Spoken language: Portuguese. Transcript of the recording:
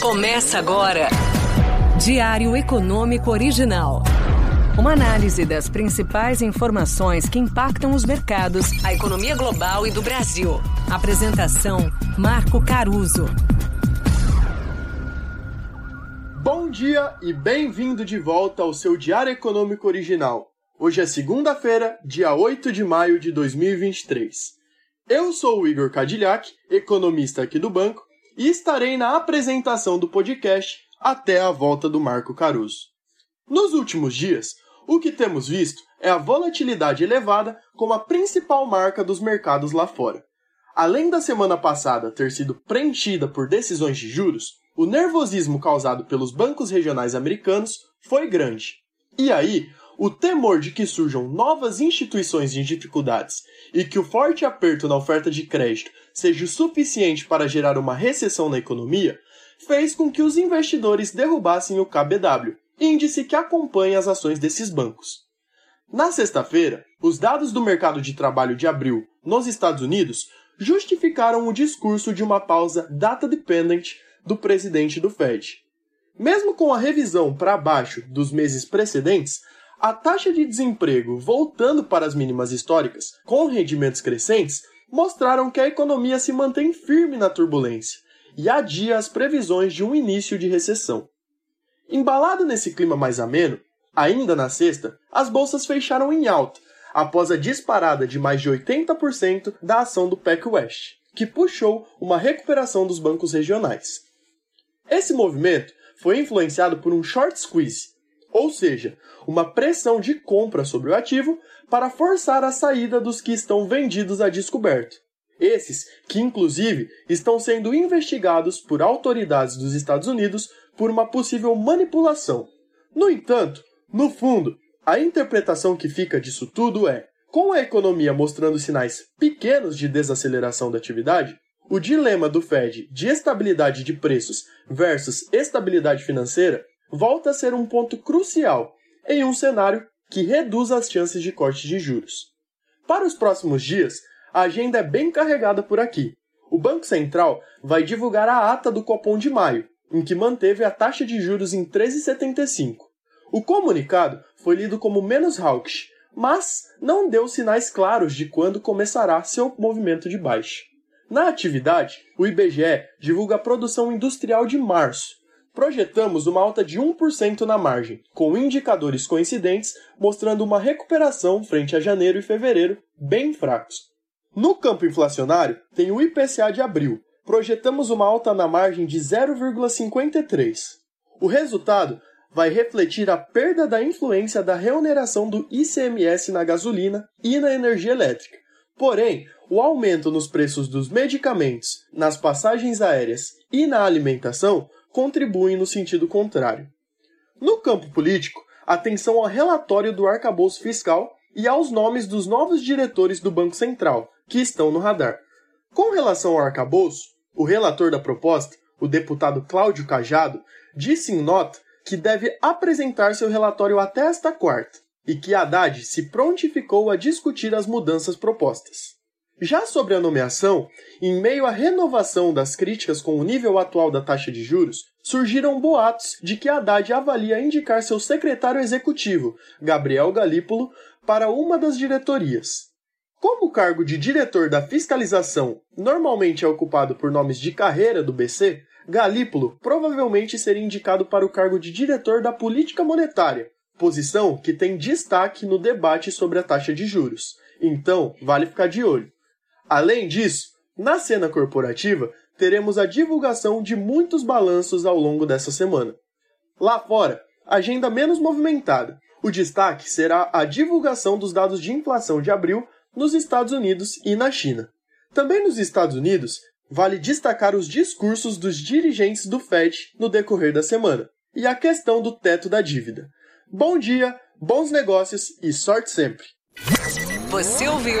Começa agora. Diário Econômico Original. Uma análise das principais informações que impactam os mercados, a economia global e do Brasil. Apresentação: Marco Caruso. Bom dia e bem-vindo de volta ao seu Diário Econômico Original. Hoje é segunda-feira, dia 8 de maio de 2023. Eu sou o Igor Cadillac, economista aqui do banco, e estarei na apresentação do podcast até a volta do Marco Caruso. Nos últimos dias, o que temos visto é a volatilidade elevada como a principal marca dos mercados lá fora. Além da semana passada ter sido preenchida por decisões de juros, o nervosismo causado pelos bancos regionais americanos foi grande. E aí, o temor de que surjam novas instituições em dificuldades e que o forte aperto na oferta de crédito seja o suficiente para gerar uma recessão na economia, fez com que os investidores derrubassem o KBW, índice que acompanha as ações desses bancos. Na sexta-feira, os dados do mercado de trabalho de abril nos Estados Unidos justificaram o discurso de uma pausa data-dependent do presidente do Fed. Mesmo com a revisão para baixo dos meses precedentes, a taxa de desemprego voltando para as mínimas históricas, com rendimentos crescentes, mostraram que a economia se mantém firme na turbulência e adia as previsões de um início de recessão. Embalado nesse clima mais ameno, ainda na sexta, as bolsas fecharam em alta, após a disparada de mais de 80% da ação do PEC West, que puxou uma recuperação dos bancos regionais. Esse movimento foi influenciado por um short squeeze, ou seja, uma pressão de compra sobre o ativo para forçar a saída dos que estão vendidos a descoberto. Esses que, inclusive, estão sendo investigados por autoridades dos Estados Unidos por uma possível manipulação. No entanto, no fundo, a interpretação que fica disso tudo é: com a economia mostrando sinais pequenos de desaceleração da atividade, o dilema do Fed de estabilidade de preços versus estabilidade financeira volta a ser um ponto crucial em um cenário que reduz as chances de corte de juros. Para os próximos dias, a agenda é bem carregada por aqui. O Banco Central vai divulgar a ata do Copom de maio, em que manteve a taxa de juros em 13,75. O comunicado foi lido como menos hawkish, mas não deu sinais claros de quando começará seu movimento de baixa. Na atividade, o IBGE divulga a produção industrial de março, projetamos uma alta de 1% na margem, com indicadores coincidentes mostrando uma recuperação frente a janeiro e fevereiro bem fracos. No campo inflacionário, tem o IPCA de abril. Projetamos uma alta na margem de 0,53. O resultado vai refletir a perda da influência da reoneração do ICMS na gasolina e na energia elétrica. Porém, o aumento nos preços dos medicamentos, nas passagens aéreas e na alimentação contribuem no sentido contrário. No campo político, atenção ao relatório do arcabouço fiscal e aos nomes dos novos diretores do Banco Central, que estão no radar. Com relação ao arcabouço, o relator da proposta, o deputado Cláudio Cajado, disse em nota que deve apresentar seu relatório até esta quarta e que Haddad se prontificou a discutir as mudanças propostas. Já sobre a nomeação, em meio à renovação das críticas com o nível atual da taxa de juros, surgiram boatos de que Haddad avalia indicar seu secretário executivo, Gabriel Galípolo, para uma das diretorias. Como o cargo de diretor da fiscalização normalmente é ocupado por nomes de carreira do BC, Galípolo provavelmente seria indicado para o cargo de diretor da política monetária, posição que tem destaque no debate sobre a taxa de juros. Então, vale ficar de olho. Além disso, na cena corporativa, teremos a divulgação de muitos balanços ao longo dessa semana. Lá fora, agenda menos movimentada. O destaque será a divulgação dos dados de inflação de abril nos Estados Unidos e na China. Também nos Estados Unidos, vale destacar os discursos dos dirigentes do Fed no decorrer da semana e a questão do teto da dívida. Bom dia, bons negócios e sorte sempre! Você ouviu?